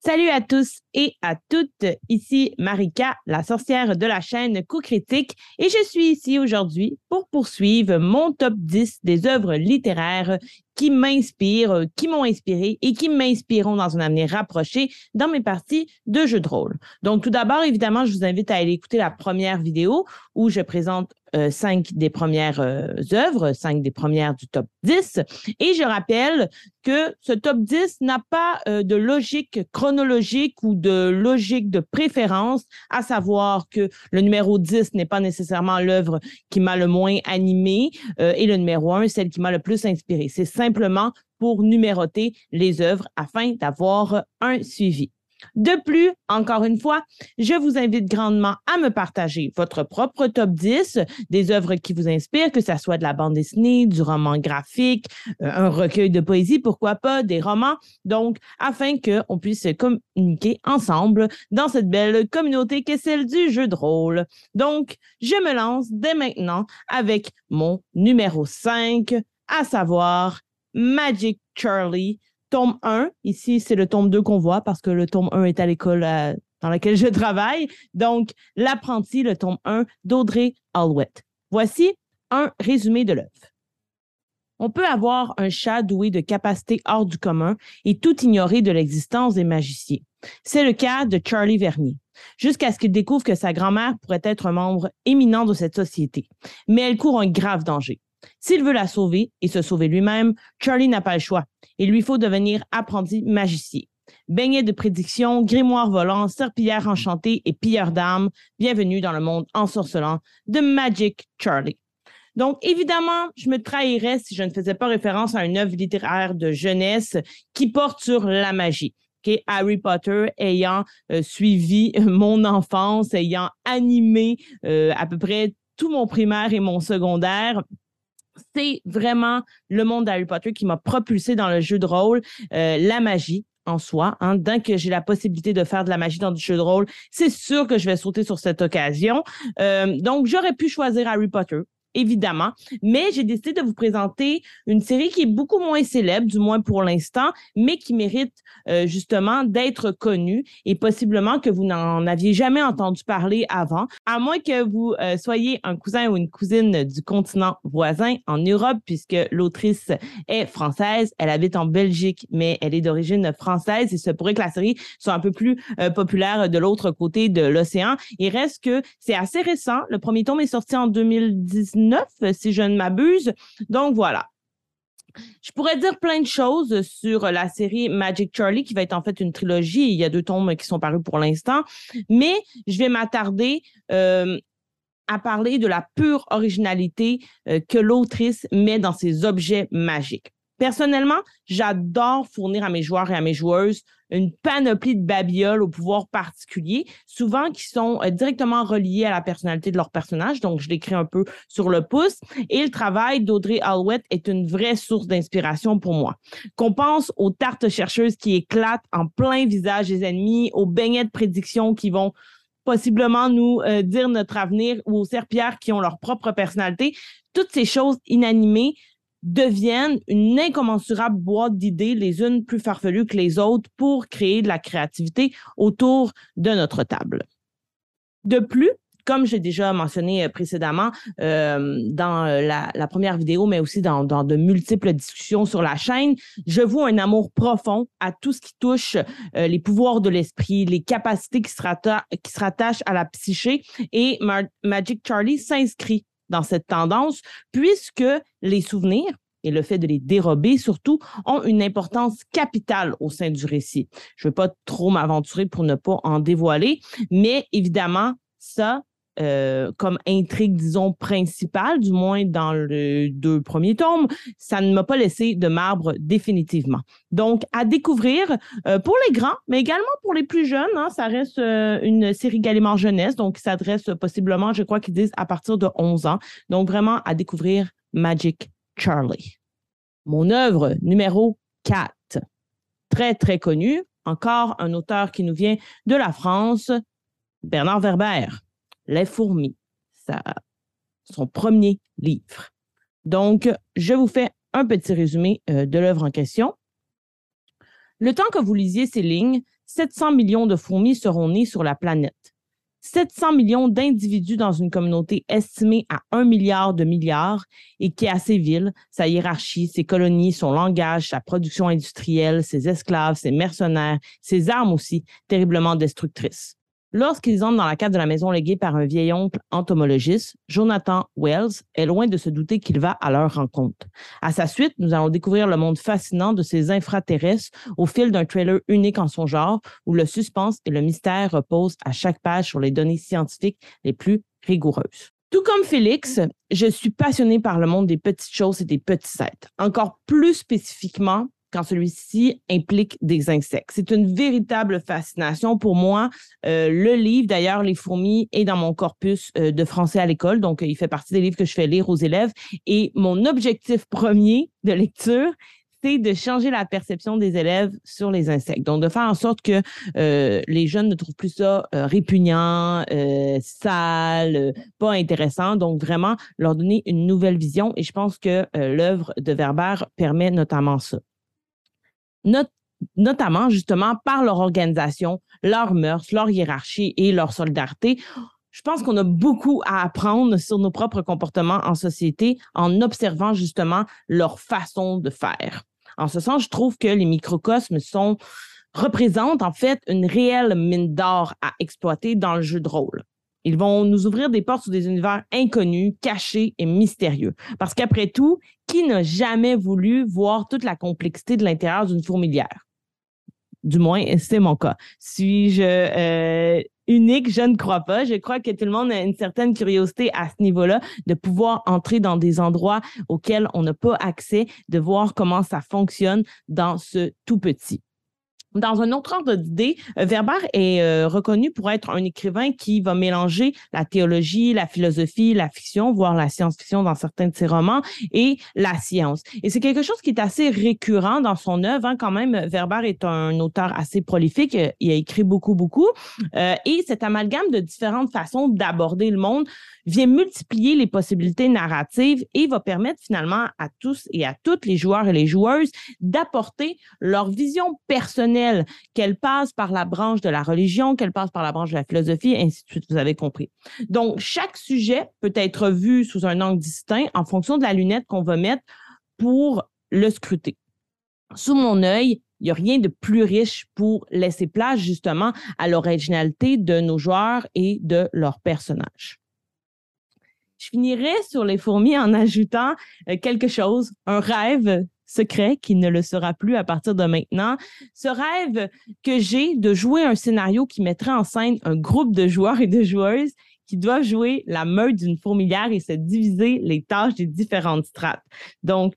Salut à tous et à toutes, ici Marika, la sorcière de la chaîne Coup Critique, et je suis ici aujourd'hui pour poursuivre mon top 10 des œuvres littéraires qui m'inspirent, qui m'ont inspiré et qui m'inspireront dans un avenir rapproché dans mes parties de jeux de rôle. Donc, tout d'abord, évidemment, je vous invite à aller écouter la première vidéo où je présente euh, cinq des premières euh, œuvres, cinq des premières du top 10. Et je rappelle que ce top 10 n'a pas euh, de logique chronologique ou de logique de préférence, à savoir que le numéro 10 n'est pas nécessairement l'œuvre qui m'a le moins animé et le numéro 1, celle qui m'a le plus inspiré. C'est simplement pour numéroter les œuvres afin d'avoir un suivi. De plus, encore une fois, je vous invite grandement à me partager votre propre top 10 des œuvres qui vous inspirent, que ce soit de la bande dessinée, du roman graphique, euh, un recueil de poésie, pourquoi pas, des romans. Donc, afin qu'on puisse communiquer ensemble dans cette belle communauté qu'est celle du jeu de rôle. Donc, je me lance dès maintenant avec mon numéro 5, à savoir Magic Charlie tome 1. Ici, c'est le tome 2 qu'on voit parce que le tome 1 est à l'école euh, dans laquelle je travaille. Donc, L'apprenti, le tome 1 d'Audrey Alwett. Voici un résumé de l'œuvre. On peut avoir un chat doué de capacités hors du commun et tout ignorer de l'existence des magiciens. C'est le cas de Charlie Vernier, jusqu'à ce qu'il découvre que sa grand-mère pourrait être un membre éminent de cette société. Mais elle court un grave danger. S'il veut la sauver et se sauver lui-même, Charlie n'a pas le choix. Il lui faut devenir apprenti magicien. Baigné de prédictions, grimoire volant, serpillière enchantée et pilleur d'âmes, bienvenue dans le monde ensorcelant de Magic Charlie. Donc, évidemment, je me trahirais si je ne faisais pas référence à une œuvre littéraire de jeunesse qui porte sur la magie. Harry Potter ayant euh, suivi mon enfance, ayant animé euh, à peu près tout mon primaire et mon secondaire, c'est vraiment le monde d'Harry Potter qui m'a propulsé dans le jeu de rôle, euh, la magie en soi. Hein. Dès que j'ai la possibilité de faire de la magie dans du jeu de rôle, c'est sûr que je vais sauter sur cette occasion. Euh, donc, j'aurais pu choisir Harry Potter évidemment, mais j'ai décidé de vous présenter une série qui est beaucoup moins célèbre, du moins pour l'instant, mais qui mérite euh, justement d'être connue et possiblement que vous n'en aviez jamais entendu parler avant, à moins que vous euh, soyez un cousin ou une cousine du continent voisin en Europe, puisque l'autrice est française, elle habite en Belgique, mais elle est d'origine française et se pourrait que la série soit un peu plus euh, populaire de l'autre côté de l'océan. Il reste que c'est assez récent. Le premier tome est sorti en 2019 si je ne m'abuse. Donc voilà. Je pourrais dire plein de choses sur la série Magic Charlie, qui va être en fait une trilogie. Il y a deux tomes qui sont parus pour l'instant, mais je vais m'attarder euh, à parler de la pure originalité euh, que l'autrice met dans ses objets magiques. Personnellement, j'adore fournir à mes joueurs et à mes joueuses une panoplie de babioles au pouvoir particulier, souvent qui sont euh, directement reliés à la personnalité de leur personnage. Donc, je l'écris un peu sur le pouce. Et le travail d'Audrey Alwett est une vraie source d'inspiration pour moi. Qu'on pense aux tartes chercheuses qui éclatent en plein visage des ennemis, aux beignets de prédiction qui vont possiblement nous euh, dire notre avenir ou aux serpillères qui ont leur propre personnalité. Toutes ces choses inanimées deviennent une incommensurable boîte d'idées, les unes plus farfelues que les autres, pour créer de la créativité autour de notre table. De plus, comme j'ai déjà mentionné euh, précédemment euh, dans euh, la, première vidéo, mais aussi dans, de multiples discussions sur la chaîne, je vois un amour profond à tout ce qui touche les pouvoirs de l'esprit, les capacités qui se rattachent à la psyché. Et Magic Charlie s'inscrit dans cette tendance, puisque les souvenirs et le fait de les dérober surtout ont une importance capitale au sein du récit. Je ne veux pas trop m'aventurer pour ne pas en dévoiler, mais évidemment, ça, euh, comme intrigue, disons, principale, du moins dans les deux premiers tomes, ça ne m'a pas laissé de marbre définitivement. Donc, à découvrir euh, pour les grands, mais également pour les plus jeunes. Hein, ça reste euh, une série Gallimard Jeunesse, donc qui s'adresse possiblement, je crois qu'ils disent, à partir de 11 ans. Donc, vraiment à découvrir Magic Charlie. Mon œuvre numéro 4, très, très connue, encore un auteur qui nous vient de la France, Bernard Werber. Les fourmis, son premier livre. Donc, je vous fais un petit résumé euh, de l'œuvre en question. Le temps que vous lisiez ces lignes, 700 millions de fourmis seront nées sur la planète. 700 millions d'individus dans une communauté estimée à 1 milliard de milliards et qui a ses villes, sa hiérarchie, ses colonies, son langage, sa production industrielle, ses esclaves, ses mercenaires, ses armes aussi, terriblement destructrices. Lorsqu'ils entrent dans la cave de la maison léguée par un vieil oncle entomologiste, Jonathan Wells est loin de se douter qu'il va à leur rencontre. À sa suite, nous allons découvrir le monde fascinant de ces infraterrestres au fil d'un trailer unique en son genre, où le suspense et le mystère reposent à chaque page sur les données scientifiques les plus rigoureuses. Tout comme Félix, je suis passionné par le monde des petites choses et des petits êtres. Encore plus spécifiquement quand celui-ci implique des insectes. C'est une véritable fascination pour moi. Euh, le livre, d'ailleurs, Les fourmis, est dans mon corpus euh, de français à l'école, donc il fait partie des livres que je fais lire aux élèves. Et mon objectif premier de lecture, c'est de changer la perception des élèves sur les insectes. Donc, de faire en sorte que euh, les jeunes ne trouvent plus ça répugnant, sale, pas intéressant. Donc, vraiment leur donner une nouvelle vision. Et je pense que l'œuvre de Verber permet notamment ça notamment justement par leur organisation, leurs mœurs, leur hiérarchie et leur solidarité. Je pense qu'on a beaucoup à apprendre sur nos propres comportements en société en observant justement leur façon de faire. En ce sens, je trouve que les microcosmes sont représentent en fait une réelle mine d'or à exploiter dans le jeu de rôle. Ils vont nous ouvrir des portes sur des univers inconnus, cachés et mystérieux. Parce qu'après tout, qui n'a jamais voulu voir toute la complexité de l'intérieur d'une fourmilière? Du moins, c'est mon cas. Suis-je euh, unique? Je ne crois pas. Je crois que tout le monde a une certaine curiosité à ce niveau-là de pouvoir entrer dans des endroits auxquels on n'a pas accès, de voir comment ça fonctionne dans ce tout petit. Dans un autre ordre d'idée, euh, Verber est euh, reconnu pour être un écrivain qui va mélanger la théologie, la philosophie, la fiction, voire la science-fiction dans certains de ses romans, et la science. Et c'est quelque chose qui est assez récurrent dans son œuvre. Hein, quand même, Verber est un auteur assez prolifique. Il a écrit beaucoup, beaucoup. Euh, et cet amalgame de différentes façons d'aborder le monde vient multiplier les possibilités narratives et va permettre finalement à tous et à toutes les joueurs et les joueuses d'apporter leur vision personnelle, qu'elle passe par la branche de la religion, qu'elle passe par la branche de la philosophie, ainsi de suite, vous avez compris. Donc, chaque sujet peut être vu sous un angle distinct en fonction de la lunette qu'on va mettre pour le scruter. Sous mon œil, il n'y a rien de plus riche pour laisser place justement à l'originalité de nos joueurs et de leurs personnages. Je finirai sur les fourmis en ajoutant euh, quelque chose, un rêve secret qui ne le sera plus à partir de maintenant. Ce rêve que j'ai de jouer un scénario qui mettrait en scène un groupe de joueurs et de joueuses qui doivent jouer la meute d'une fourmilière et se diviser les tâches des différentes strates. Donc,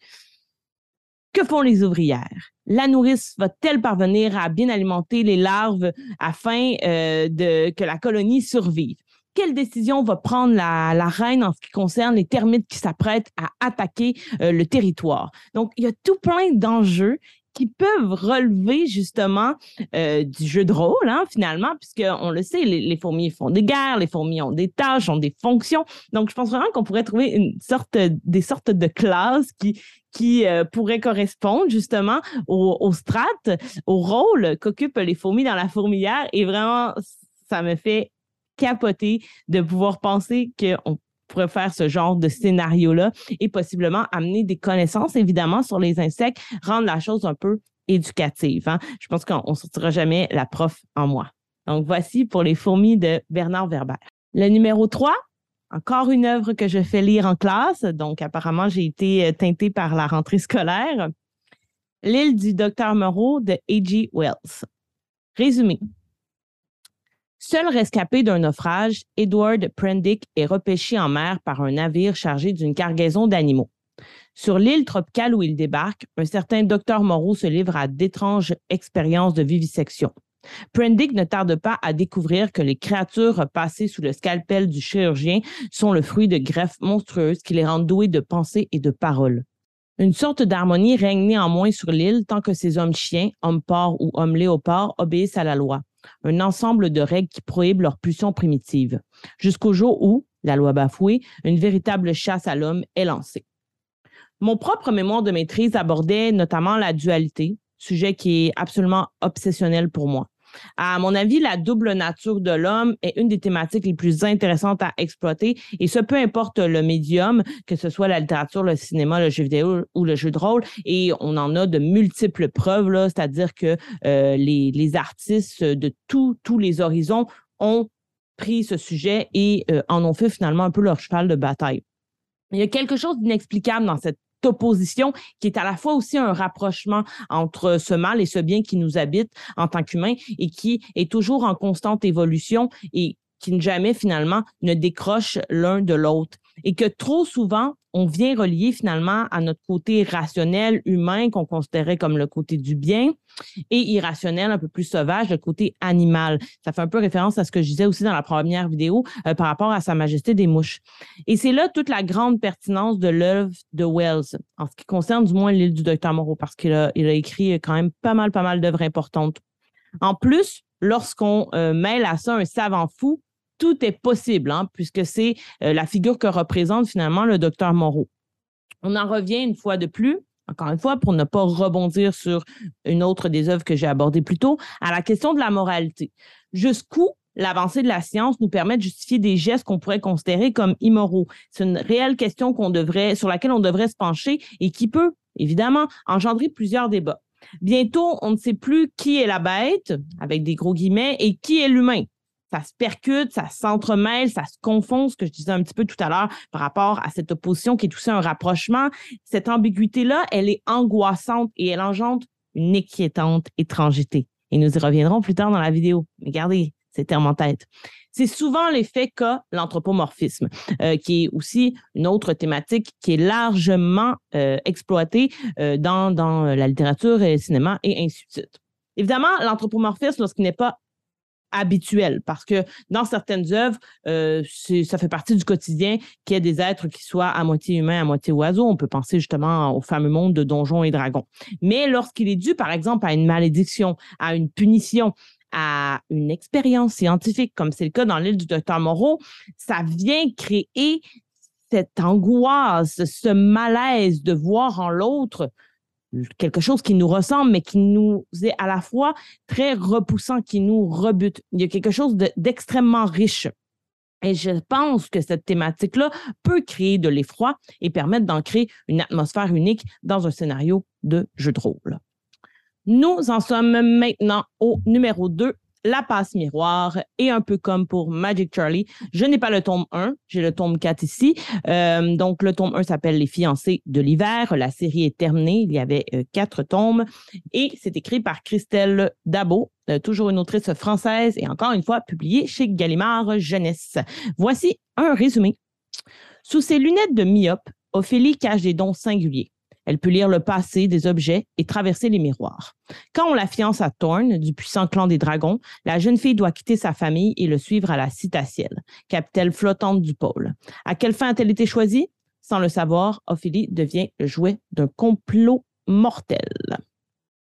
que font les ouvrières? La nourrice va-t-elle parvenir à bien alimenter les larves afin euh, que la colonie survive? Quelle décision va prendre la, reine en ce qui concerne les termites qui s'apprêtent à attaquer euh, le territoire? Donc, il y a tout plein d'enjeux qui peuvent relever justement euh, du jeu de rôle, hein, finalement, puisqu'on le sait, les, fourmis font des guerres, les fourmis ont des tâches, ont des fonctions. Donc, je pense vraiment qu'on pourrait trouver une sorte, des sortes de classes qui, qui euh, pourraient correspondre justement aux, aux strates, au rôle qu'occupent les fourmis dans la fourmilière. Et vraiment, ça me fait capoter de pouvoir penser qu'on pourrait faire ce genre de scénario-là et possiblement amener des connaissances, évidemment, sur les insectes, rendre la chose un peu éducative. Hein. Je pense qu'on ne sortira jamais la prof en moi. Donc, voici pour les fourmis de Bernard Werber. Le numéro 3, encore une œuvre que je fais lire en classe. Donc, apparemment, j'ai été euh, teintée par la rentrée scolaire. L'île du docteur Moreau de A.G. Wells. Résumé. Seul rescapé d'un naufrage, Edward Prendick est repêché en mer par un navire chargé d'une cargaison d'animaux. Sur l'île tropicale où il débarque, un certain docteur Moreau se livre à d'étranges expériences de vivisection. Prendick ne tarde pas à découvrir que les créatures passées sous le scalpel du chirurgien sont le fruit de greffes monstrueuses qui les rendent doués de pensée et de parole. Une sorte d'harmonie règne néanmoins sur l'île tant que ces hommes-chiens, hommes-porcs ou hommes-léopards obéissent à la loi un ensemble de règles qui prohibent leur pulsion primitive, jusqu'au jour où, la loi bafouée, une véritable chasse à l'homme est lancée. Mon propre mémoire de maîtrise abordait notamment la dualité, sujet qui est absolument obsessionnel pour moi. À mon avis, la double nature de l'homme est une des thématiques les plus intéressantes à exploiter, et ce, peu importe le médium, que ce soit la littérature, le cinéma, le jeu vidéo ou le jeu de rôle, et on en a de multiples preuves, c'est-à-dire que euh, les, artistes de tous les horizons ont pris ce sujet et euh, en ont fait finalement un peu leur cheval de bataille. Il y a quelque chose d'inexplicable dans cette opposition qui est à la fois aussi un rapprochement entre ce mal et ce bien qui nous habite en tant qu'humains et qui est toujours en constante évolution et qui ne jamais finalement ne décroche l'un de l'autre. Et que trop souvent, on vient relier finalement à notre côté rationnel, humain, qu'on considérait comme le côté du bien, et irrationnel, un peu plus sauvage, le côté animal. Ça fait un peu référence à ce que je disais aussi dans la première vidéo euh, par rapport à Sa Majesté des Mouches. Et c'est là toute la grande pertinence de l'œuvre de Wells, en ce qui concerne du moins l'île du Docteur Moreau, parce qu'il a, il a écrit quand même pas mal, pas mal d'œuvres importantes. En plus, lorsqu'on euh, mêle à ça un savant fou, tout est possible, hein, puisque c'est euh, la figure que représente finalement le docteur Moreau. On en revient une fois de plus, encore une fois, pour ne pas rebondir sur une autre des œuvres que j'ai abordées plus tôt, à la question de la moralité. Jusqu'où l'avancée de la science nous permet de justifier des gestes qu'on pourrait considérer comme immoraux? C'est une réelle question sur laquelle on devrait se pencher et qui peut, évidemment, engendrer plusieurs débats. Bientôt, on ne sait plus qui est la bête, avec des gros guillemets, et qui est l'humain ça se percute, ça s'entremêle, ça se confond, ce que je disais un petit peu tout à l'heure par rapport à cette opposition qui est aussi un rapprochement. Cette ambiguïté-là, elle est angoissante et elle engendre une inquiétante étrangeté. Et nous y reviendrons plus tard dans la vidéo. Mais gardez ces termes en tête. C'est souvent l'effet qu'a l'anthropomorphisme, euh, qui est aussi une autre thématique qui est largement euh, exploitée euh, dans, dans la littérature et le cinéma et ainsi de suite. Évidemment, l'anthropomorphisme, lorsqu'il n'est pas habituel parce que dans certaines œuvres, euh, ça fait partie du quotidien qu'il y ait des êtres qui soient à moitié humains, à moitié oiseaux. On peut penser justement au fameux monde de donjons et dragons. Mais lorsqu'il est dû, par exemple, à une malédiction, à une punition, à une expérience scientifique, comme c'est le cas dans l'île du docteur Moreau, ça vient créer cette angoisse, ce malaise de voir en l'autre quelque chose qui nous ressemble, mais qui nous est à la fois très repoussant, qui nous rebute. Il y a quelque chose d'extrêmement riche. Et je pense que cette thématique-là peut créer de l'effroi et permettre d'en créer une atmosphère unique dans un scénario de jeu de rôle. Nous en sommes maintenant au numéro 2, la passe miroir et un peu comme pour Magic Charlie, je n'ai pas le tome 1, j'ai le tome 4 ici. Euh, donc, le tome 1 s'appelle Les fiancés de l'hiver. La série est terminée. Il y avait euh, quatre tomes et c'est écrit par Christelle Dabo, euh, toujours une autrice française et encore une fois publié chez Gallimard Jeunesse. Voici un résumé. Sous ses lunettes de myope, Ophélie cache des dons singuliers. Elle peut lire le passé des objets et traverser les miroirs. Quand on la fiance à Thorn, du puissant clan des dragons, la jeune fille doit quitter sa famille et le suivre à la citatielle, capitale flottante du pôle. À quelle fin a-t-elle été choisie? Sans le savoir, Ophélie devient le jouet d'un complot mortel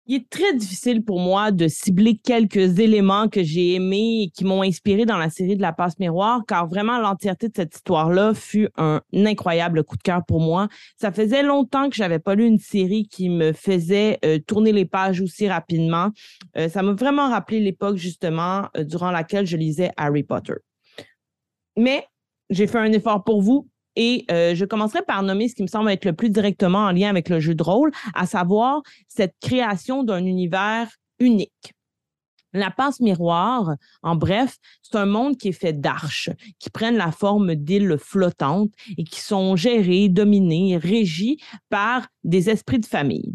il est très difficile pour moi de cibler quelques éléments que j'ai aimés et qui m'ont inspiré dans la série de La Passe Miroir, car vraiment l'entièreté de cette histoire-là fut un incroyable coup de cœur pour moi. Ça faisait longtemps que j'avais pas lu une série qui me faisait euh, tourner les pages aussi rapidement. Euh, ça m'a vraiment rappelé l'époque justement euh, durant laquelle je lisais Harry Potter. Mais j'ai fait un effort pour vous et euh, je commencerai par nommer ce qui me semble être le plus directement en lien avec le jeu de rôle, à savoir cette création d'un univers unique. La passe miroir, en bref, c'est un monde qui est fait d'arches, qui prennent la forme d'îles flottantes et qui sont gérées, dominées, régies par des esprits de famille.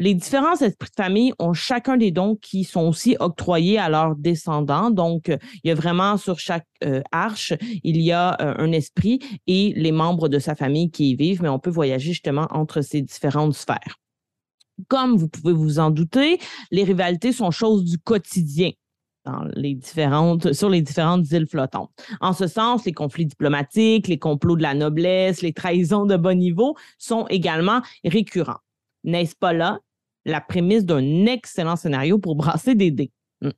Les différents esprits de famille ont chacun des dons qui sont aussi octroyés à leurs descendants. Donc, il y a vraiment sur chaque euh, arche, il y a euh, un esprit et les membres de sa famille qui y vivent, mais on peut voyager justement entre ces différentes sphères. Comme vous pouvez vous en douter, les rivalités sont choses du quotidien. Dans les différentes, sur les différentes îles flottantes. En ce sens, les conflits diplomatiques, les complots de la noblesse, les trahisons de bas niveau sont également récurrents. N'est-ce pas là la prémisse d'un excellent scénario pour brasser des dés. Hmm.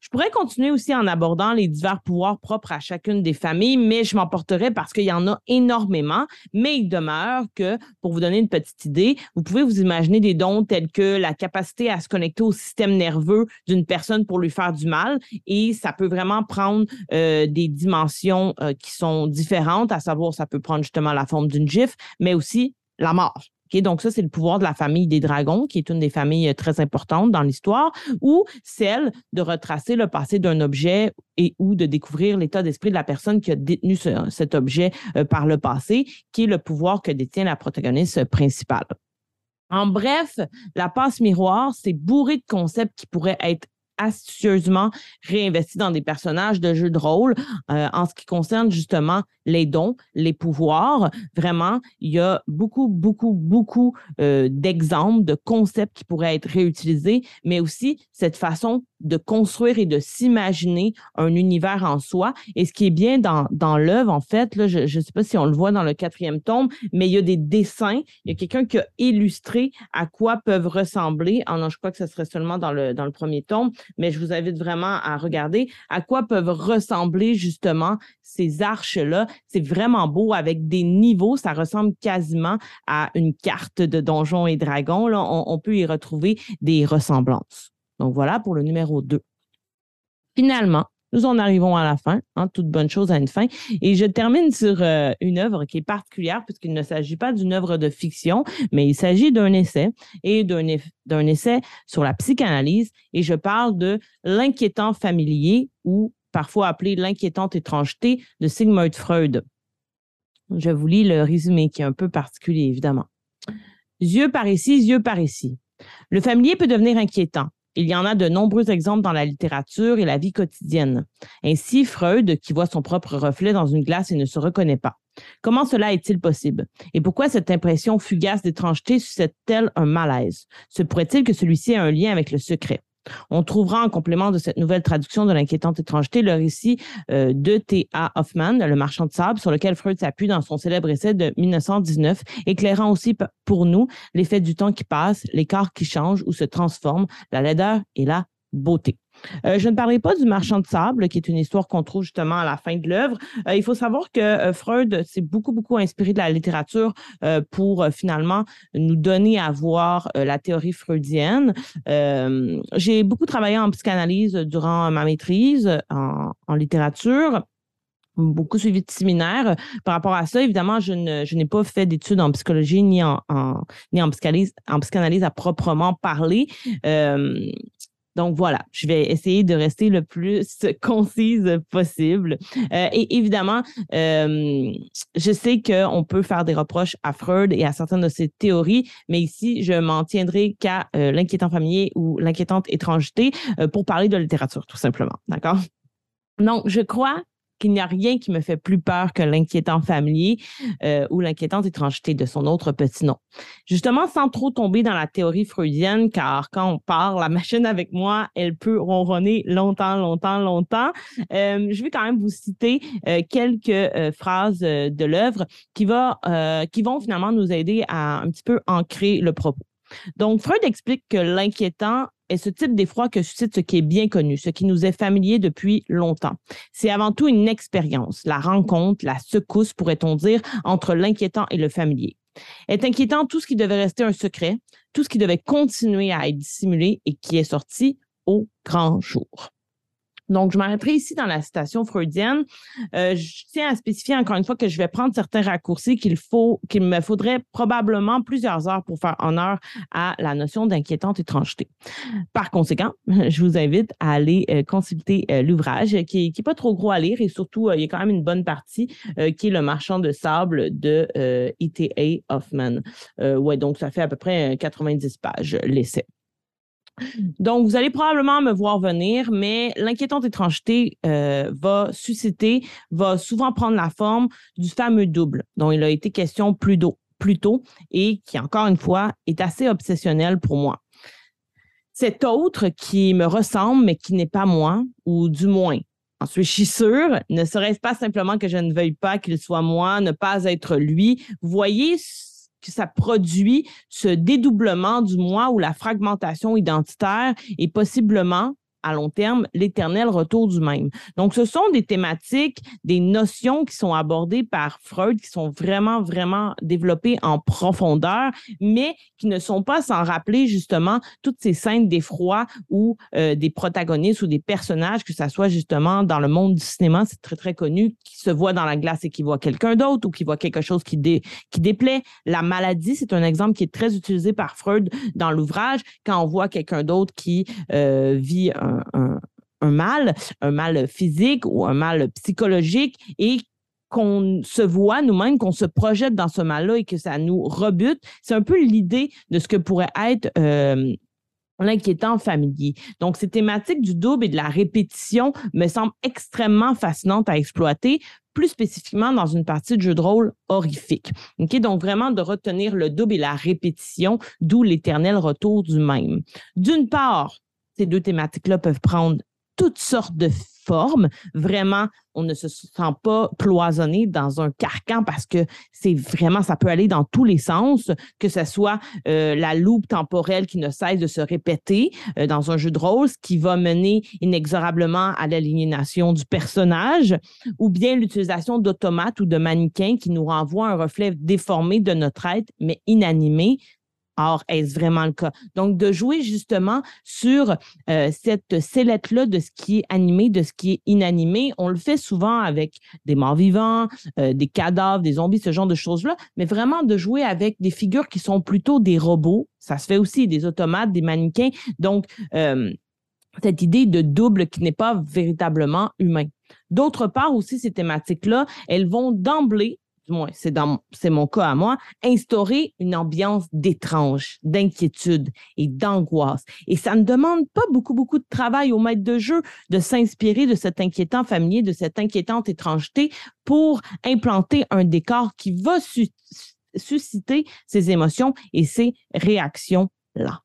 Je pourrais continuer aussi en abordant les divers pouvoirs propres à chacune des familles, mais je m'emporterai parce qu'il y en a énormément. Mais il demeure que, pour vous donner une petite idée, vous pouvez vous imaginer des dons tels que la capacité à se connecter au système nerveux d'une personne pour lui faire du mal. Et ça peut vraiment prendre euh, des dimensions euh, qui sont différentes, à savoir, ça peut prendre justement la forme d'une gifle, mais aussi la mort donc, ça, c'est le pouvoir de la famille des dragons, qui est une des familles euh, très importantes dans l'histoire, ou celle de retracer le passé d'un objet et ou de découvrir l'état d'esprit de la personne qui a détenu cet objet euh, par le passé, qui est le pouvoir que détient la protagoniste principale. En bref, la passe miroir, c'est bourré de concepts qui pourraient être astucieusement réinvestis dans des personnages de jeux de rôle euh, en ce qui concerne justement les dons, les pouvoirs. Vraiment, il y a beaucoup, beaucoup, beaucoup euh, d'exemples, de concepts qui pourraient être réutilisés, mais aussi cette façon de construire et de s'imaginer un univers en soi. Et ce qui est bien dans, l'œuvre, en fait, là, je ne sais pas si on le voit dans le quatrième tome, mais il y a des dessins. Il y a quelqu'un qui a illustré à quoi peuvent ressembler. Ah je crois que ce serait seulement dans le, dans le premier tome, mais je vous invite vraiment à regarder à quoi peuvent ressembler justement ces arches-là. C'est vraiment beau avec des niveaux. Ça ressemble quasiment à une carte de Donjons et Dragons. Là, on, peut y retrouver des ressemblances. Donc voilà pour le numéro 2. Finalement, nous en arrivons à la fin. Hein, toute bonne chose a une fin. Et je termine sur euh, une œuvre qui est particulière puisqu'il ne s'agit pas d'une œuvre de fiction, mais il s'agit d'un essai et d'un essai sur la psychanalyse. Et je parle de l'inquiétant familier ou parfois appelé l'inquiétante étrangeté de Sigmund Freud. Je vous lis le résumé qui est un peu particulier, évidemment. Yeux par ici, yeux par ici. Le familier peut devenir inquiétant. Il y en a de nombreux exemples dans la littérature et la vie quotidienne. Ainsi, Freud, qui voit son propre reflet dans une glace et ne se reconnaît pas. Comment cela est-il possible? Et pourquoi cette impression fugace d'étrangeté suscite-t-elle un malaise? Se pourrait-il que celui-ci ait un lien avec le secret? On trouvera en complément de cette nouvelle traduction de l'inquiétante étrangeté le récit euh, de T.A. Hoffman, Le marchand de sable, sur lequel Freud s'appuie dans son célèbre essai de 1919, éclairant aussi pour nous l'effet du temps qui passe, les corps qui changent ou se transforment, la laideur et la beauté. Euh, je ne parlerai pas du marchand de sable, qui est une histoire qu'on trouve justement à la fin de l'œuvre. Euh, il faut savoir que euh, Freud s'est beaucoup, beaucoup inspiré de la littérature pour finalement nous donner à voir la théorie freudienne. J'ai beaucoup travaillé en psychanalyse durant ma maîtrise en, littérature beaucoup suivi de séminaires. Par rapport à ça, évidemment, je, n'ai pas fait d'études en psychologie ni en, psychanalyse à proprement parler. Donc voilà, je vais essayer de rester le plus concise possible. Euh, et évidemment, euh, je sais qu'on peut faire des reproches à Freud et à certaines de ses théories, mais ici, je m'en tiendrai qu'à euh, l'inquiétant familier ou l'inquiétante étrangeté pour parler de littérature, tout simplement. D'accord? Donc, je crois qu'il n'y a rien qui me fait plus peur que l'inquiétant familier euh, ou l'inquiétante étrangeté de son autre petit nom. Justement, sans trop tomber dans la théorie freudienne, car quand on parle, la machine avec moi, elle peut ronronner longtemps, longtemps, longtemps. Euh, je vais quand même vous citer euh, quelques phrases de l'œuvre qui, va, qui vont finalement nous aider à un petit peu ancrer le propos. Donc, Freud explique que l'inquiétant est ce type d'effroi que suscite ce qui est bien connu, ce qui nous est familier depuis longtemps. C'est avant tout une expérience, la rencontre, la secousse, pourrait-on dire, entre l'inquiétant et le familier. Est inquiétant tout ce qui devait rester un secret, tout ce qui devait continuer à être dissimulé et qui est sorti au grand jour. Donc, je m'arrêterai ici dans la citation freudienne. Euh, je tiens à spécifier encore une fois que je vais prendre certains raccourcis qu'il faut, qu'il me faudrait probablement plusieurs heures pour faire honneur à la notion d'inquiétante étrangeté. Par conséquent, je vous invite à aller euh, consulter euh, l'ouvrage qui n'est pas trop gros à lire et surtout, il y a quand même une bonne partie qui est Le marchand de sable de E.T.A. Hoffman. ouais, donc ça fait à peu près 90 pages l'essai. Donc, vous allez probablement me voir venir, mais l'inquiétante étrangeté euh, va susciter, va souvent prendre la forme du fameux double dont il a été question plus tôt, et qui, encore une fois, est assez obsessionnel pour moi. Cet autre qui me ressemble, mais qui n'est pas moi, ou du moins, en suis-je sûre, ne serait-ce pas simplement que je ne veuille pas qu'il soit moi, ne pas être lui. Voyez que ça produit ce dédoublement du moi ou la fragmentation identitaire et possiblement, à long terme l'éternel retour du même. Donc, ce sont des thématiques, des notions qui sont abordées par Freud, qui sont vraiment, vraiment développées en profondeur, mais qui ne sont pas sans rappeler justement toutes ces scènes d'effroi où euh, des protagonistes ou des personnages, que ce soit justement dans le monde du cinéma, c'est très, très connu, qui se voient dans la glace et qui voient quelqu'un d'autre ou qui voient quelque chose qui, qui déplaît. La maladie, c'est un exemple qui est très utilisé par Freud dans l'ouvrage, quand on voit quelqu'un d'autre qui euh, vit un, mal, un mal physique ou un mal psychologique et qu'on se voit nous-mêmes, qu'on se projette dans ce mal-là et que ça nous rebute. C'est un peu l'idée de ce que pourrait être euh, l'inquiétant familier. Donc, ces thématiques du double et de la répétition me semblent extrêmement fascinantes à exploiter, plus spécifiquement dans une partie de jeu de rôle horrifique. Donc, vraiment de retenir le double et la répétition, d'où l'éternel retour du même. D'une part, ces deux thématiques-là peuvent prendre toutes sortes de formes. Vraiment, on ne se sent pas cloisonné dans un carcan parce que c'est vraiment, ça peut aller dans tous les sens, que ce soit euh, la loupe temporelle qui ne cesse de se répéter euh, dans un jeu de rôle, ce qui va mener inexorablement à l'aliénation du personnage, ou bien l'utilisation d'automates ou de mannequins qui nous renvoient un reflet déformé de notre être, mais inanimé, Or, est-ce vraiment le cas? Donc, de jouer justement sur euh, cette sellette-là de ce qui est animé, de ce qui est inanimé, on le fait souvent avec des morts vivants, euh, des cadavres, des zombies, ce genre de choses-là, mais vraiment de jouer avec des figures qui sont plutôt des robots. Ça se fait aussi, des automates, des mannequins. Donc, euh, cette idée de double qui n'est pas véritablement humain. D'autre part aussi, ces thématiques-là, elles vont d'emblée c'est mon cas à moi, instaurer une ambiance d'étrange, d'inquiétude et d'angoisse. Et ça ne demande pas beaucoup, beaucoup de travail au maître de jeu de s'inspirer de cet inquiétant familier, de cette inquiétante étrangeté pour implanter un décor qui va susciter ces émotions et ces réactions-là.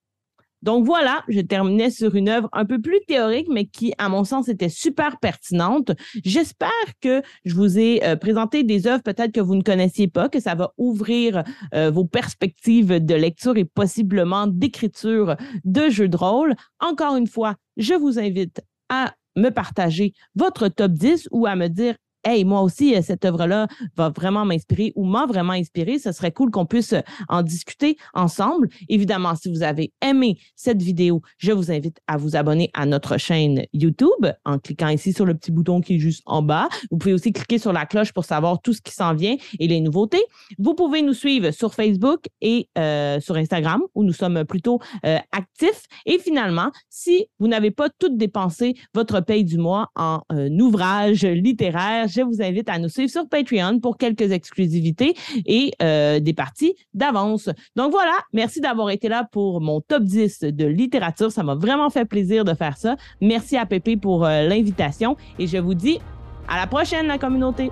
Donc voilà, je terminais sur une œuvre un peu plus théorique, mais qui, à mon sens, était super pertinente. J'espère que je vous ai euh, présenté des œuvres peut-être que vous ne connaissiez pas, que ça va ouvrir euh, vos perspectives de lecture et possiblement d'écriture de jeux de rôle. Encore une fois, je vous invite à me partager votre top 10 ou à me dire hey, moi aussi, euh, cette œuvre-là va vraiment m'inspirer ou m'a vraiment inspiré, ce serait cool qu'on puisse euh, en discuter ensemble. Évidemment, si vous avez aimé cette vidéo, je vous invite à vous abonner à notre chaîne YouTube en cliquant ici sur le petit bouton qui est juste en bas. Vous pouvez aussi cliquer sur la cloche pour savoir tout ce qui s'en vient et les nouveautés. Vous pouvez nous suivre sur Facebook et euh, sur Instagram où nous sommes plutôt actifs. Et finalement, si vous n'avez pas tout dépensé votre paye du mois en ouvrage littéraire, je vous invite à nous suivre sur Patreon pour quelques exclusivités et euh, des parties d'avance. Donc voilà, merci d'avoir été là pour mon top 10 de littérature. Ça m'a vraiment fait plaisir de faire ça. Merci à Pépé pour euh, l'invitation et je vous dis à la prochaine, la communauté.